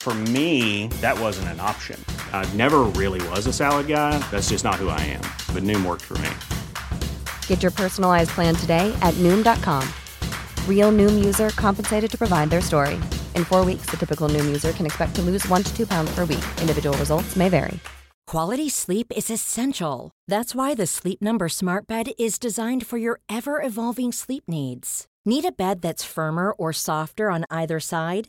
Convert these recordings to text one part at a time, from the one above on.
For me, that wasn't an option. I never really was a salad guy. That's just not who I am. But Noom worked for me. Get your personalized plan today at Noom.com. Real Noom user compensated to provide their story. In four weeks, the typical Noom user can expect to lose one to two pounds per week. Individual results may vary. Quality sleep is essential. That's why the Sleep Number Smart Bed is designed for your ever evolving sleep needs. Need a bed that's firmer or softer on either side?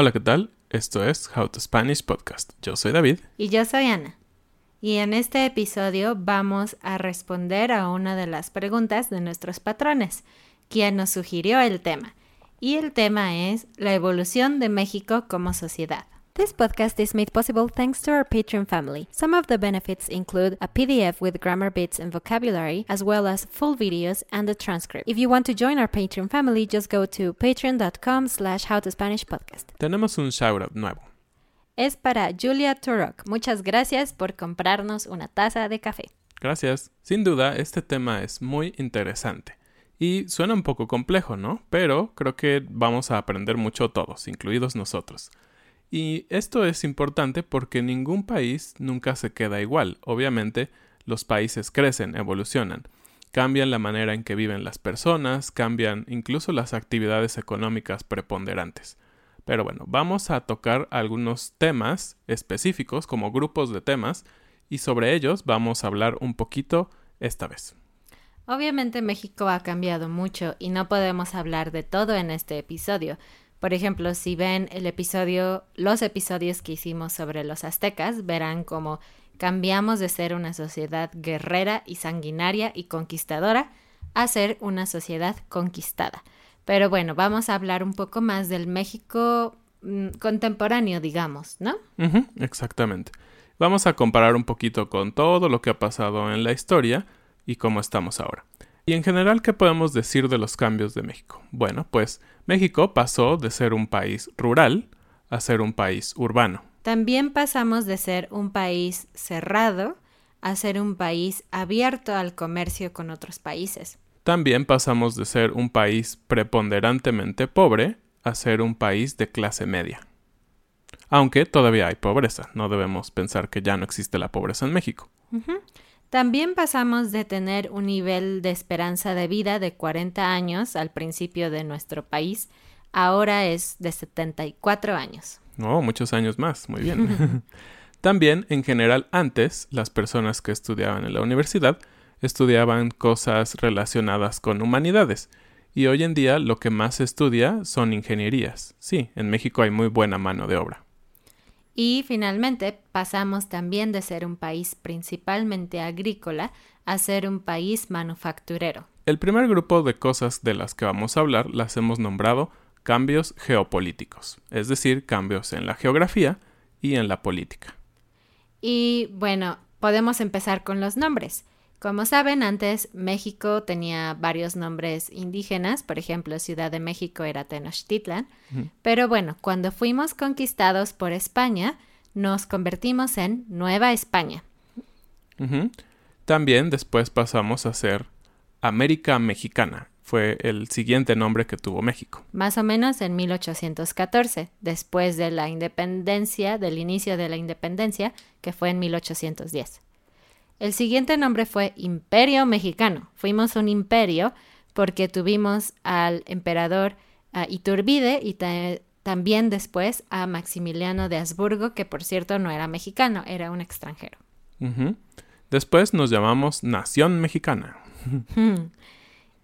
Hola, ¿qué tal? Esto es How to Spanish Podcast. Yo soy David. Y yo soy Ana. Y en este episodio vamos a responder a una de las preguntas de nuestros patrones, quien nos sugirió el tema. Y el tema es la evolución de México como sociedad. This podcast is made possible thanks to our Patreon family. Some of the benefits include a PDF with grammar bits and vocabulary, as well as full videos and a transcript. If you want to join our Patreon family, just go to patreon.com slash howtospanishpodcast. Tenemos un shoutout nuevo. Es para Julia Turok. Muchas gracias por comprarnos una taza de café. Gracias. Sin duda, este tema es muy interesante. Y suena un poco complejo, ¿no? Pero creo que vamos a aprender mucho todos, incluidos nosotros. Y esto es importante porque ningún país nunca se queda igual. Obviamente, los países crecen, evolucionan, cambian la manera en que viven las personas, cambian incluso las actividades económicas preponderantes. Pero bueno, vamos a tocar algunos temas específicos como grupos de temas y sobre ellos vamos a hablar un poquito esta vez. Obviamente México ha cambiado mucho y no podemos hablar de todo en este episodio. Por ejemplo, si ven el episodio, los episodios que hicimos sobre los aztecas, verán cómo cambiamos de ser una sociedad guerrera y sanguinaria y conquistadora a ser una sociedad conquistada. Pero bueno, vamos a hablar un poco más del México mm, contemporáneo, digamos, ¿no? Exactamente. Vamos a comparar un poquito con todo lo que ha pasado en la historia y cómo estamos ahora. Y en general, ¿qué podemos decir de los cambios de México? Bueno, pues México pasó de ser un país rural a ser un país urbano. También pasamos de ser un país cerrado a ser un país abierto al comercio con otros países. También pasamos de ser un país preponderantemente pobre a ser un país de clase media. Aunque todavía hay pobreza, no debemos pensar que ya no existe la pobreza en México. También pasamos de tener un nivel de esperanza de vida de 40 años al principio de nuestro país, ahora es de 74 años. Oh, muchos años más, muy bien. También, en general, antes, las personas que estudiaban en la universidad estudiaban cosas relacionadas con humanidades, y hoy en día lo que más se estudia son ingenierías. Sí, en México hay muy buena mano de obra. Y finalmente pasamos también de ser un país principalmente agrícola a ser un país manufacturero. El primer grupo de cosas de las que vamos a hablar las hemos nombrado cambios geopolíticos, es decir, cambios en la geografía y en la política. Y bueno, podemos empezar con los nombres. Como saben, antes México tenía varios nombres indígenas, por ejemplo, Ciudad de México era Tenochtitlan, pero bueno, cuando fuimos conquistados por España, nos convertimos en Nueva España. También después pasamos a ser América Mexicana. fue el siguiente nombre que tuvo México. Más o menos en 1814, después de la independencia, del inicio de la independencia, que fue en 1810. El siguiente nombre fue Imperio Mexicano. Fuimos un imperio porque tuvimos al emperador uh, Iturbide y también después a Maximiliano de Habsburgo, que por cierto no era mexicano, era un extranjero. Después nos llamamos Nación Mexicana.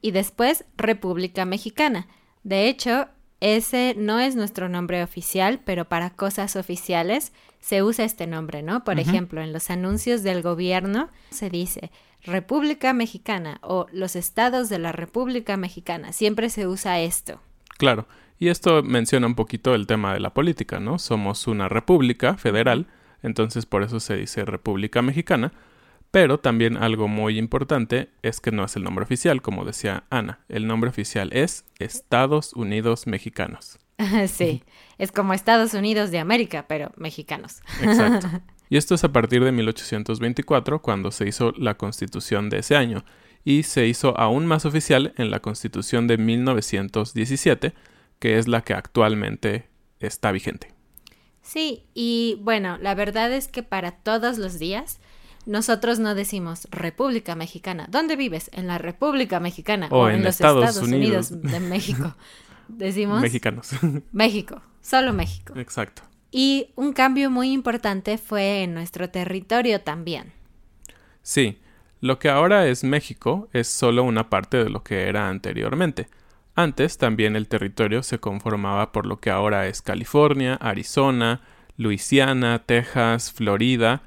y después República Mexicana. De hecho, ese no es nuestro nombre oficial, pero para cosas oficiales se usa este nombre, ¿no? Por ejemplo, en los anuncios del gobierno se dice República Mexicana o los estados de la República Mexicana. Siempre se usa esto. Claro, y esto menciona un poquito el tema de la política, ¿no? Somos una república federal, entonces por eso se dice República Mexicana, pero también algo muy importante es que no es el nombre oficial, como decía Ana. El nombre oficial es Estados Unidos Mexicanos. sí, es como Estados Unidos de América, pero mexicanos. Exacto. Y esto es a partir de 1824, cuando se hizo la constitución de ese año, y se hizo aún más oficial en la constitución de 1917, que es la que actualmente está vigente. Sí, y bueno, la verdad es que para todos los días nosotros no decimos República Mexicana. ¿Dónde vives? En la República Mexicana o, en, los Estados, Unidos. de México. Decimos mexicanos. México, solo México. Exacto. Y un cambio muy importante fue en nuestro territorio también. Sí, lo que ahora es México es solo una parte de lo que era anteriormente. Antes también el territorio se conformaba por lo que ahora es California, Arizona, Luisiana, Texas, Florida,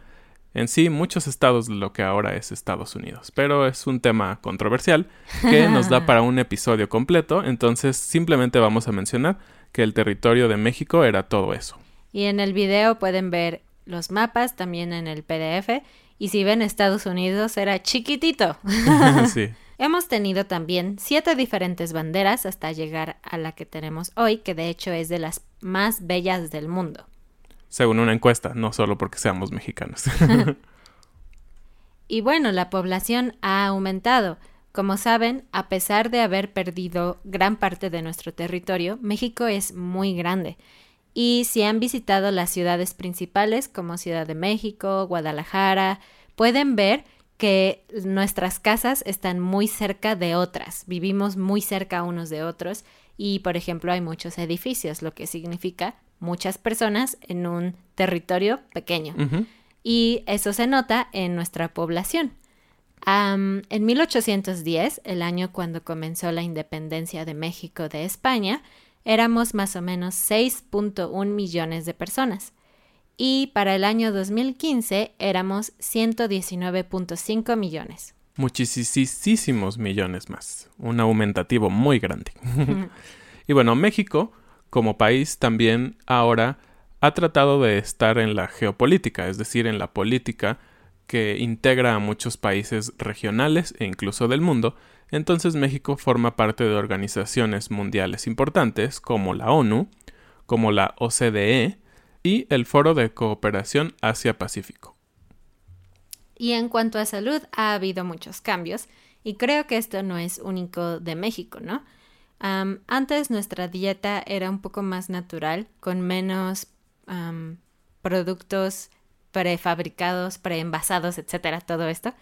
en sí muchos estados de lo que ahora es Estados Unidos. Pero es un tema controversial que nos da para un episodio completo, entonces simplemente vamos a mencionar que el territorio de México era todo eso. Y en el video pueden ver los mapas, también en el PDF, y si ven Estados Unidos era chiquitito. sí. Hemos tenido también siete diferentes banderas hasta llegar a la que tenemos hoy, que de hecho es de las más bellas del mundo según una encuesta, no solo porque seamos mexicanos. y bueno, la población ha aumentado. Como saben, a pesar de haber perdido gran parte de nuestro territorio, México es muy grande. Y si han visitado las ciudades principales como Ciudad de México, Guadalajara, pueden ver que nuestras casas están muy cerca de otras, vivimos muy cerca unos de otros y, por ejemplo, hay muchos edificios, lo que significa muchas personas en un territorio pequeño. Y eso se nota en nuestra población. en 1810, el año cuando comenzó la independencia de México de España, éramos más o menos 6.1 millones de personas. Y para el año 2015 éramos 119.5 millones. Muchísimos millones más. Un aumentativo muy grande. y bueno, México como país también ahora ha tratado de estar en la geopolítica, es decir, en la política que integra a muchos países regionales e incluso del mundo, entonces México forma parte de organizaciones mundiales importantes como la ONU, como la OCDE y el Foro de Cooperación Asia-Pacífico. Y en cuanto a salud, ha habido muchos cambios, y creo que esto no es único de México, ¿no? Antes nuestra dieta era un poco más natural, con menos productos prefabricados, preenvasados, etcétera, todo esto,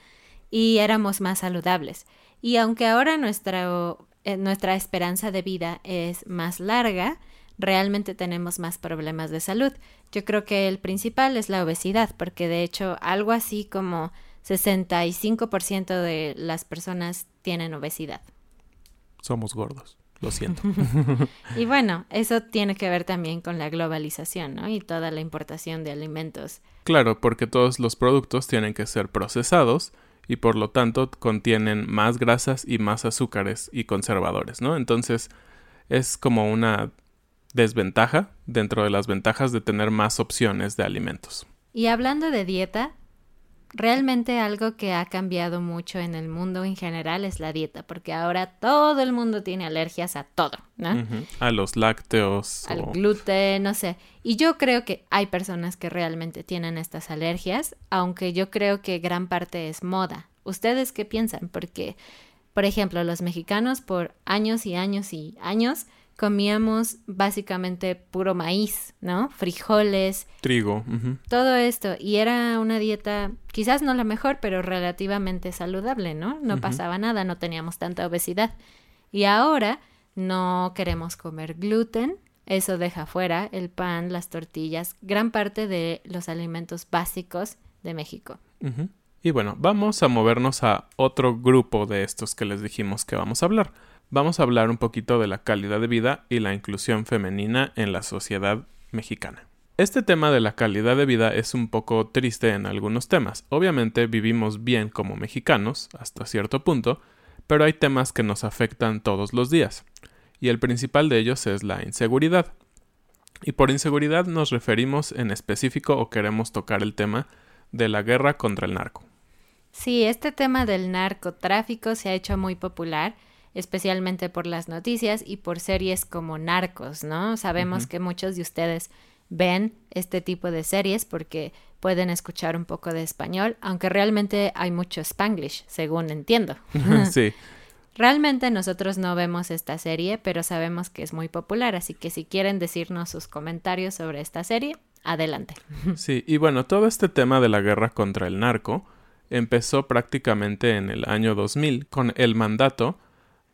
y éramos más saludables. Y aunque ahora nuestra, eh, nuestra esperanza de vida es más larga, realmente tenemos más problemas de salud. Yo creo que el principal es la obesidad, porque de hecho algo así como 65% de las personas tienen obesidad. Somos gordos. Lo siento. y bueno, eso tiene que ver también con la globalización, ¿no? Y toda la importación de alimentos. Claro, porque todos los productos tienen que ser procesados y por lo tanto contienen más grasas y más azúcares y conservadores, ¿no? Entonces es como una desventaja dentro de las ventajas de tener más opciones de alimentos. Y hablando de dieta, Realmente algo que ha cambiado mucho en el mundo en general es la dieta, porque ahora todo el mundo tiene alergias a todo, ¿no? A los lácteos. Al gluten, no sé. Y yo creo que hay personas que realmente tienen estas alergias, aunque yo creo que gran parte es moda. ¿Ustedes qué piensan? Porque Por ejemplo, los mexicanos por años y años y años comíamos básicamente puro maíz, ¿no? Frijoles. Trigo. Todo esto. Y era una dieta, quizás no la mejor, pero relativamente saludable, ¿no? No pasaba nada, no teníamos tanta obesidad. Y ahora no queremos comer gluten. Eso deja fuera el pan, las tortillas, gran parte de los alimentos básicos de México. Y bueno, vamos a movernos a otro grupo de estos que les dijimos que vamos a hablar. Vamos a hablar un poquito de la calidad de vida y la inclusión femenina en la sociedad mexicana. Este tema de la calidad de vida es un poco triste en algunos temas. Obviamente vivimos bien como mexicanos, hasta cierto punto, pero hay temas que nos afectan todos los días. Y el principal de ellos es la inseguridad. Y por inseguridad nos referimos en específico o queremos tocar el tema de la guerra contra el narco. Sí, este tema del narcotráfico se ha hecho muy popular, especialmente por las noticias y por series como Narcos, ¿no? Sabemos que muchos de ustedes ven este tipo de series porque pueden escuchar un poco de español, aunque realmente hay mucho spanglish, según entiendo. sí, Realmente nosotros no vemos esta serie, pero sabemos que es muy popular, así que si quieren decirnos sus comentarios sobre esta serie, adelante. sí. Y bueno, todo este tema de la guerra contra el narco empezó prácticamente en el año 2000 con el mandato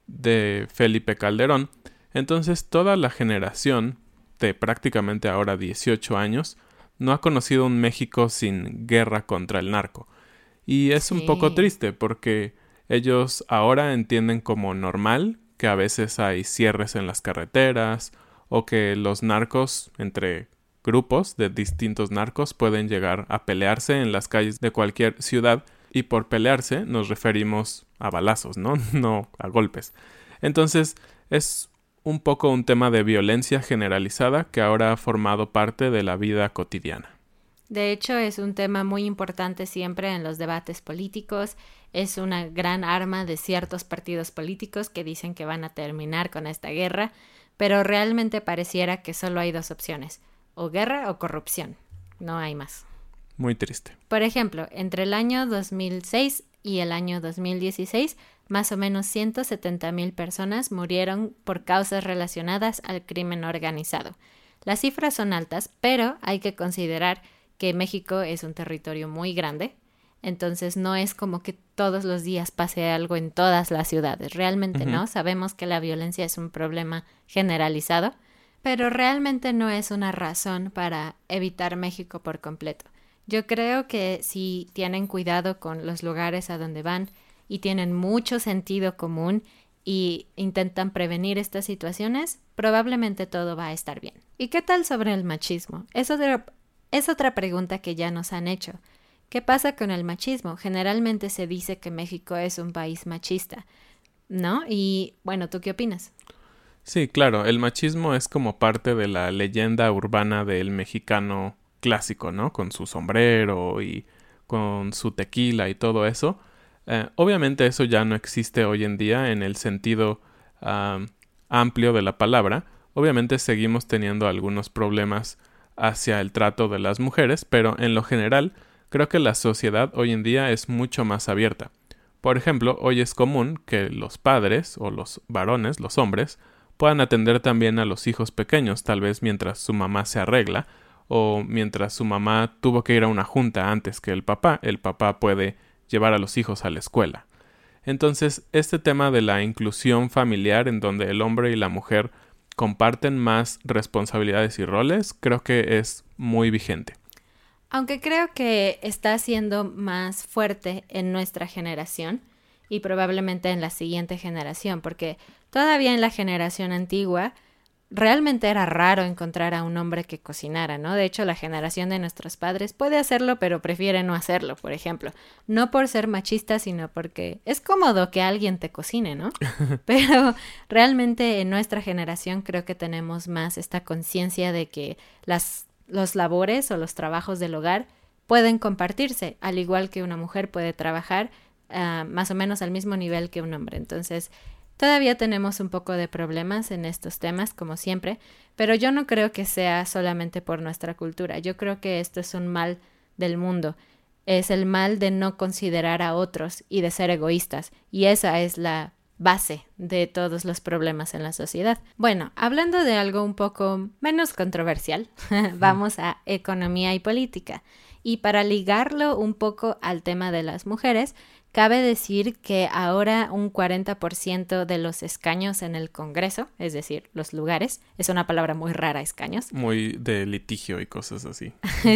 de Felipe Calderón. Entonces toda la generación de prácticamente ahora 18 años no ha conocido un México sin guerra contra el narco. Y es un poco triste porque ellos ahora entienden como normal que a veces hay cierres en las carreteras o que los narcos entre grupos de distintos narcos pueden llegar a pelearse en las calles de cualquier ciudad y por pelearse nos referimos a balazos, ¿no? No a golpes. Entonces es un poco un tema de violencia generalizada que ahora ha formado parte de la vida cotidiana. De hecho, es un tema muy importante siempre en los debates políticos. Es una gran arma de ciertos partidos políticos que dicen que van a terminar con esta guerra, pero realmente pareciera que solo hay dos opciones, o guerra o corrupción. No hay más. Muy triste. Por ejemplo, entre el año 2006 y el año 2016, más o menos 170 mil personas murieron por causas relacionadas al crimen organizado. Las cifras son altas, pero hay que considerar que México es un territorio muy grande, entonces no es como que todos los días pase algo en todas las ciudades, realmente no, sabemos que la violencia es un problema generalizado, pero realmente no es una razón para evitar México por completo. Yo creo que si tienen cuidado con los lugares a donde van y tienen mucho sentido común y intentan prevenir estas situaciones, probablemente todo va a estar bien. ¿Y qué tal sobre el machismo? Es otra, es otra pregunta que ya nos han hecho. ¿Qué pasa con el machismo? Generalmente se dice que México es un país machista, ¿no? Y bueno, ¿tú qué opinas? Sí, claro, el machismo es como parte de la leyenda urbana del mexicano clásico, ¿no? Con su sombrero y con su tequila y todo eso. Eh, obviamente eso ya no existe hoy en día en el sentido amplio de la palabra. Obviamente seguimos teniendo algunos problemas hacia el trato de las mujeres, pero en lo general creo que la sociedad hoy en día es mucho más abierta. Por ejemplo, hoy es común que los padres o los varones, los hombres, puedan atender también a los hijos pequeños, tal vez mientras su mamá se arregla o mientras su mamá tuvo que ir a una junta antes que el papá, el papá puede llevar a los hijos a la escuela. Entonces, este tema de la inclusión familiar en donde el hombre y la mujer comparten más responsabilidades y roles, creo que es muy vigente. Aunque creo que está siendo más fuerte en nuestra generación y probablemente en la siguiente generación, porque todavía en la generación antigua realmente era raro encontrar a un hombre que cocinara, ¿no? De hecho, la generación de nuestros padres puede hacerlo, pero prefiere no hacerlo, por ejemplo. No por ser machista, sino porque es cómodo que alguien te cocine, ¿no? Pero realmente en nuestra generación creo que tenemos más esta conciencia de que las, los labores o los trabajos del hogar pueden compartirse, al igual que una mujer puede trabajar uh, más o menos al mismo nivel que un hombre. Entonces, Todavía tenemos un poco de problemas en estos temas, como siempre, pero yo no creo que sea solamente por nuestra cultura. Yo creo que esto es un mal del mundo. es el mal de no considerar a otros y de ser egoístas. Y esa es la base de todos los problemas en la sociedad. Bueno, hablando de algo un poco menos controversial, vamos a economía y política. Y para ligarlo un poco al tema de las mujeres, Cabe decir que ahora un 40% de los escaños en el Congreso, es decir, los lugares, es una palabra muy rara, escaños. Muy de litigio y cosas así.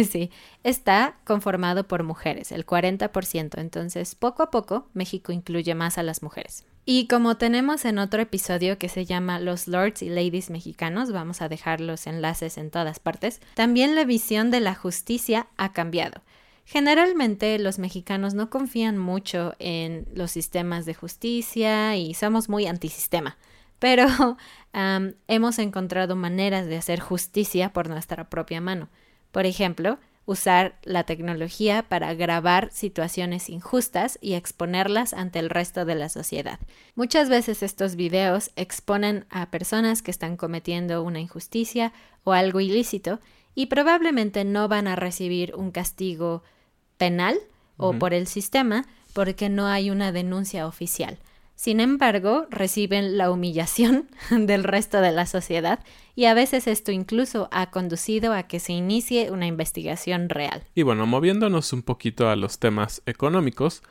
sí, está conformado por mujeres, el 40%. Entonces, poco a poco, México incluye más a las mujeres. Y como tenemos en otro episodio que se llama Los Lords y Ladies Mexicanos, vamos a dejar los enlaces en todas partes, también la visión de la justicia ha cambiado. Generalmente los mexicanos no confían mucho en los sistemas de justicia y somos muy antisistema, pero hemos encontrado maneras de hacer justicia por nuestra propia mano. Por ejemplo, usar la tecnología para grabar situaciones injustas y exponerlas ante el resto de la sociedad. Muchas veces estos videos exponen a personas que están cometiendo una injusticia o algo ilícito y probablemente no van a recibir un castigo penal o por el sistema porque no hay una denuncia oficial. Sin embargo, reciben la humillación del resto de la sociedad y a veces esto incluso ha conducido a que se inicie una investigación real. Y bueno, moviéndonos un poquito a los temas económicos,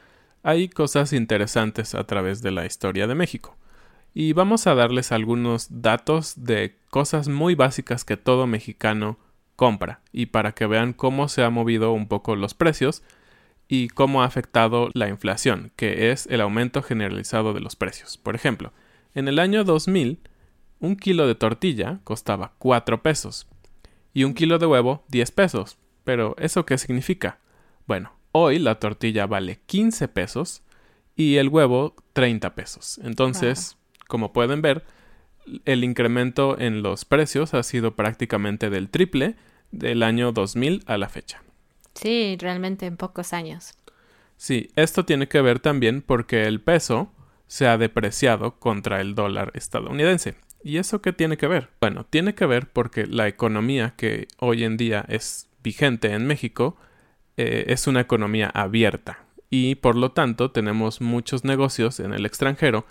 hay cosas interesantes a través de la historia de México. Y vamos a darles algunos datos de cosas muy básicas que todo mexicano compra y para que vean cómo se han movido un poco los precios y cómo ha afectado la inflación, que es el aumento generalizado de los precios. Por ejemplo, en el año 2000, un kilo de tortilla costaba 4 pesos y un kilo de huevo 10 pesos. Pero ¿eso qué significa? Bueno, hoy la tortilla vale 15 pesos y el huevo 30 pesos. Entonces, como pueden ver, el incremento en los precios ha sido prácticamente del triple del año 2000 a la fecha. Sí, realmente en pocos años. Sí, esto tiene que ver también porque el peso se ha depreciado contra el dólar estadounidense. ¿Y eso qué tiene que ver? Bueno, tiene que ver porque la economía que hoy en día es vigente en México eh, es una economía abierta y por lo tanto tenemos muchos negocios en el extranjero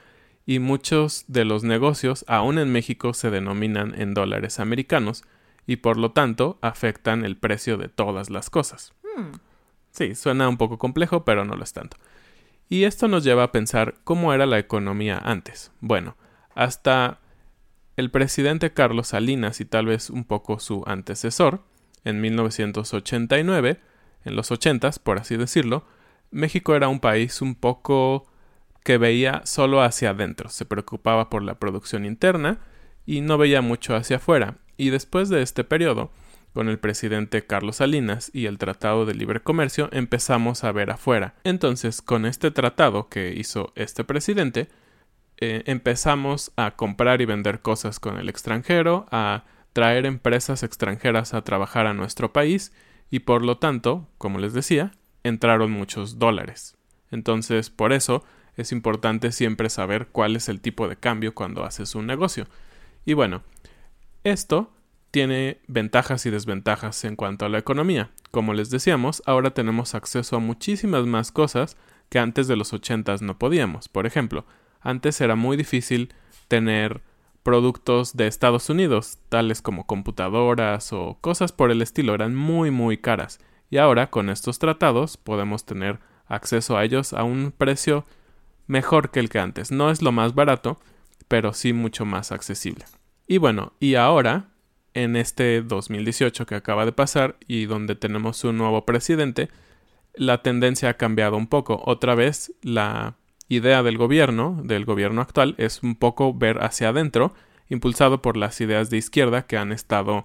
y muchos de los negocios aún en México se denominan en dólares americanos y por lo tanto afectan el precio de todas las cosas. Sí, suena un poco complejo, pero no lo es tanto. Y esto nos lleva a pensar cómo era la economía antes. Bueno, hasta el presidente Carlos Salinas y tal vez un poco su antecesor, en 1989, en los 80 por así decirlo, México era un país un poco que veía solo hacia adentro, se preocupaba por la producción interna y no veía mucho hacia afuera. Y después de este periodo, con el presidente Carlos Salinas y el Tratado de Libre Comercio empezamos a ver afuera. Entonces, con este tratado que hizo este presidente, eh, empezamos a comprar y vender cosas con el extranjero, a traer empresas extranjeras a trabajar a nuestro país y por lo tanto, como les decía, entraron muchos dólares. Entonces, por eso es importante siempre saber cuál es el tipo de cambio cuando haces un negocio. Y bueno, esto tiene ventajas y desventajas en cuanto a la economía. Como les decíamos, ahora tenemos acceso a muchísimas más cosas que antes de los ochentas no podíamos. Por ejemplo, antes era muy difícil tener productos de Estados Unidos, tales como computadoras o cosas por el estilo, eran muy muy caras. Y ahora con estos tratados podemos tener acceso a ellos a un precio mejor que el que antes. No es lo más barato, pero sí mucho más accesible. Y bueno, y ahora, en este 2018 que acaba de pasar y donde tenemos un nuevo presidente, la tendencia ha cambiado un poco. Otra vez, la idea del gobierno, del gobierno actual, es un poco ver hacia adentro, impulsado por las ideas de izquierda que han estado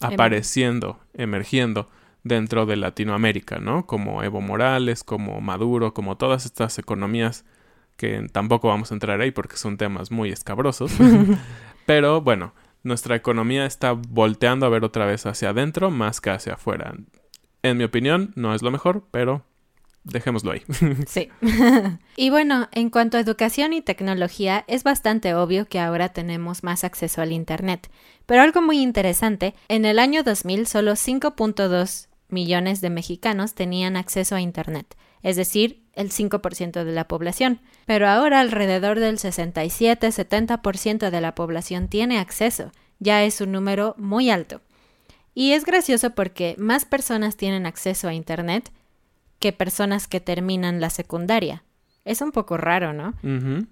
apareciendo, emergiendo dentro de Latinoamérica, ¿no? Como Evo Morales, como Maduro, como todas estas economías que tampoco vamos a entrar ahí porque son temas muy escabrosos. Pero bueno, nuestra economía está volteando a ver otra vez hacia adentro más que hacia afuera. En mi opinión, no es lo mejor, pero dejémoslo ahí. Sí. y bueno, en cuanto a educación y tecnología, es bastante obvio que ahora tenemos más acceso al Internet. Pero algo muy interesante, en el año 2000 solo 5.2 millones de mexicanos tenían acceso a Internet, es decir, el 5% de la población. Pero ahora alrededor del 67-70% de la población tiene acceso. Ya es un número muy alto. Y es gracioso porque más personas tienen acceso a Internet que personas que terminan la secundaria. Es un poco raro, ¿no?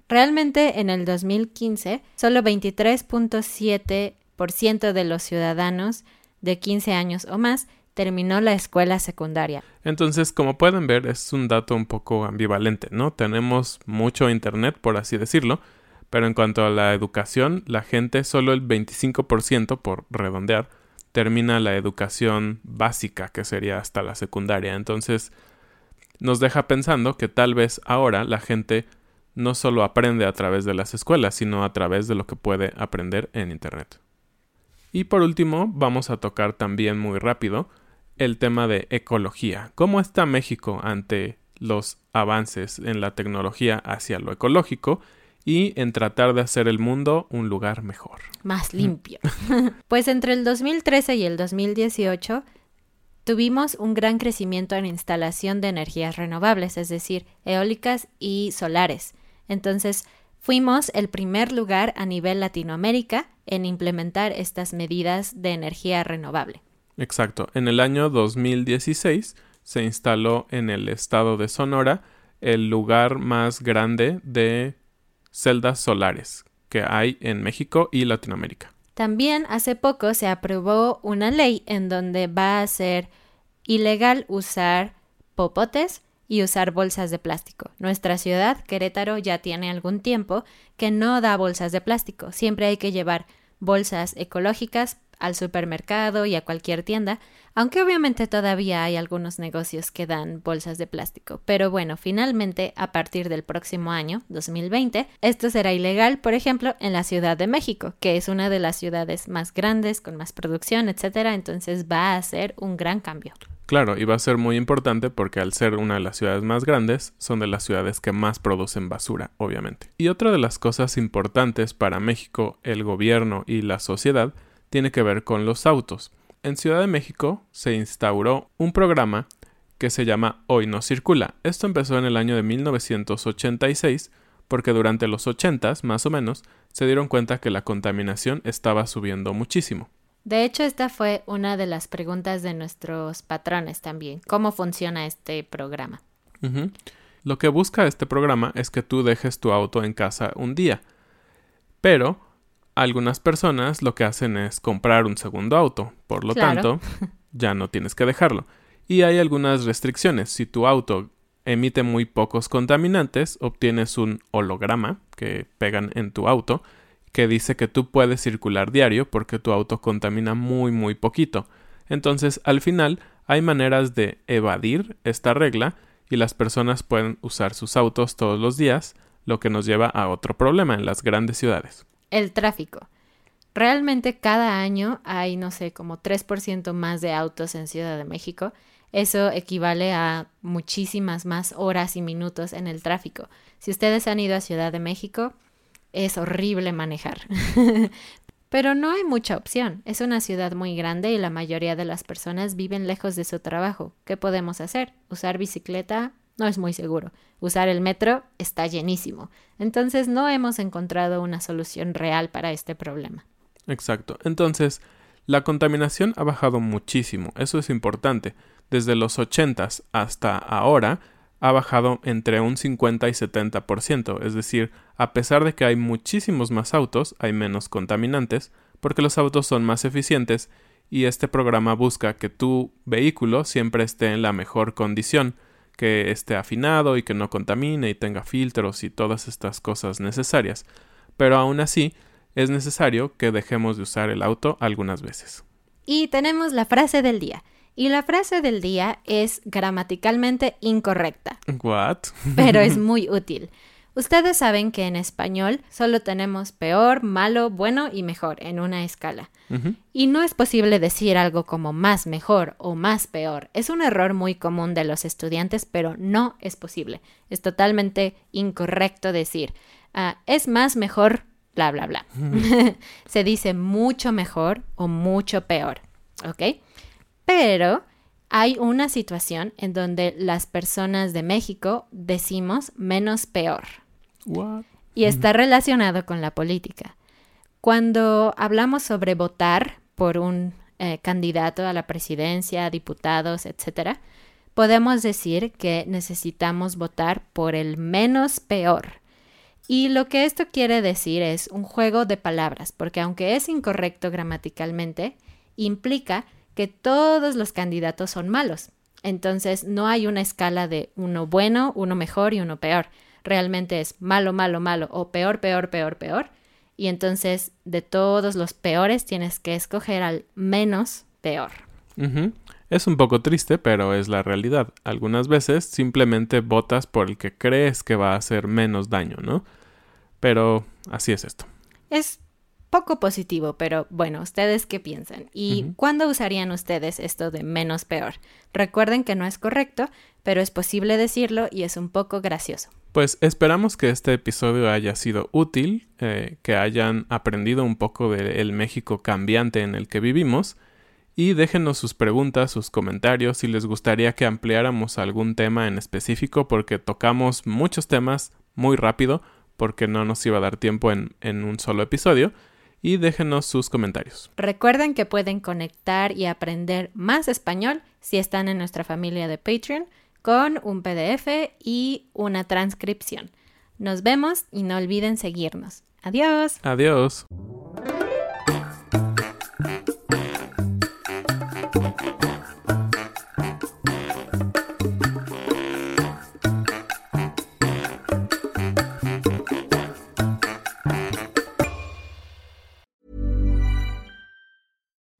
Realmente en el 2015, solo 23.7% de los ciudadanos de 15 años o más terminó la escuela secundaria. Entonces, como pueden ver, es un dato un poco ambivalente, ¿no? Tenemos mucho Internet, por así decirlo, pero en cuanto a la educación, la gente, solo el 25%, por redondear, termina la educación básica, que sería hasta la secundaria. Entonces, nos deja pensando que tal vez ahora la gente no solo aprende a través de las escuelas, sino a través de lo que puede aprender en Internet. Y por último, vamos a tocar también muy rápido el tema de ecología. ¿Cómo está México ante los avances en la tecnología hacia lo ecológico y en tratar de hacer el mundo un lugar mejor? Más limpio. pues entre el 2013 y el 2018 tuvimos un gran crecimiento en instalación de energías renovables, es decir, eólicas y solares. Entonces, fuimos el primer lugar a nivel Latinoamérica en implementar estas medidas de energía renovable. Exacto. En el año 2016 se instaló en el estado de Sonora el lugar más grande de celdas solares que hay en México y Latinoamérica. También hace poco se aprobó una ley en donde va a ser ilegal usar popotes y usar bolsas de plástico. Nuestra ciudad, Querétaro, ya tiene algún tiempo que no da bolsas de plástico. Siempre hay que llevar bolsas ecológicas al supermercado y a cualquier tienda, aunque obviamente todavía hay algunos negocios que dan bolsas de plástico. Pero bueno, finalmente, a partir del próximo año, 2020, esto será ilegal, por ejemplo, en la Ciudad de México, que es una de las ciudades más grandes, con más producción, etcétera, entonces va a ser un gran cambio. Claro, y va a ser muy importante porque al ser una de las ciudades más grandes, son de las ciudades que más producen basura, obviamente. Y otra de las cosas importantes para México, el gobierno y la sociedad tiene que ver con los autos. En Ciudad de México se instauró un programa que se llama Hoy no circula. Esto empezó en el año de 1986 porque durante los 80 más o menos se dieron cuenta que la contaminación estaba subiendo muchísimo. De hecho, esta fue una de las preguntas de nuestros patrones también. ¿Cómo funciona este programa? Lo que busca este programa es que tú dejes tu auto en casa un día. Pero algunas personas lo que hacen es comprar un segundo auto. Por lo tanto, ya no tienes que dejarlo. Y hay algunas restricciones. Si tu auto emite muy pocos contaminantes, obtienes un holograma que pegan en tu auto que dice que tú puedes circular diario porque tu auto contamina muy muy poquito. Entonces, al final, hay maneras de evadir esta regla y las personas pueden usar sus autos todos los días, lo que nos lleva a otro problema en las grandes ciudades. El tráfico. Realmente cada año hay, no sé, como 3% más de autos en Ciudad de México. Eso equivale a muchísimas más horas y minutos en el tráfico. Si ustedes han ido a Ciudad de México, es horrible manejar. Pero no hay mucha opción. Es una ciudad muy grande y la mayoría de las personas viven lejos de su trabajo. ¿Qué podemos hacer? Usar bicicleta no es muy seguro. Usar el metro está llenísimo. Entonces no hemos encontrado una solución real para este problema. Exacto. Entonces, la contaminación ha bajado muchísimo. Eso es importante. Desde los 80 hasta ahora, ha bajado entre un 50 y 70%, es decir, a pesar de que hay muchísimos más autos, hay menos contaminantes, porque los autos son más eficientes y este programa busca que tu vehículo siempre esté en la mejor condición, que esté afinado y que no contamine y tenga filtros y todas estas cosas necesarias. Pero aún así, es necesario que dejemos de usar el auto algunas veces. Y tenemos la frase del día. Y la frase del día es gramaticalmente incorrecta. What? pero es muy útil. Ustedes saben que en español solo tenemos peor, malo, bueno y mejor en una escala. Y no es posible decir algo como más mejor o más peor. Es un error muy común de los estudiantes, pero no es posible. Es totalmente incorrecto decir ah, es más mejor, bla, bla, bla. Se dice mucho mejor o mucho peor. ¿Ok? Pero hay una situación en donde las personas de México decimos menos peor. What? Y está relacionado con la política. Cuando hablamos sobre votar por un eh, candidato a la presidencia, diputados, etc., podemos decir que necesitamos votar por el menos peor. Y lo que esto quiere decir es un juego de palabras, porque aunque es incorrecto gramaticalmente, implica que todos los candidatos son malos. Entonces no hay una escala de uno bueno, uno mejor y uno peor. Realmente es malo, malo, malo o peor, peor, peor, peor. Y entonces de todos los peores tienes que escoger al menos peor. Es un poco triste, pero es la realidad. Algunas veces simplemente votas por el que crees que va a hacer menos daño, ¿no? Pero así es esto. Es poco positivo, pero bueno, ¿ustedes qué piensan? ¿Y cuándo usarían ustedes esto de menos peor? Recuerden que no es correcto, pero es posible decirlo y es un poco gracioso. Pues esperamos que este episodio haya sido útil, eh, que hayan aprendido un poco del México cambiante en el que vivimos y déjenos sus preguntas, sus comentarios si les gustaría que ampliáramos algún tema en específico porque tocamos muchos temas muy rápido porque no nos iba a dar tiempo en, en un solo episodio y déjenos sus comentarios. Recuerden que pueden conectar y aprender más español si están en nuestra familia de Patreon con un PDF y una transcripción. Nos vemos y no olviden seguirnos. Adiós. Adiós.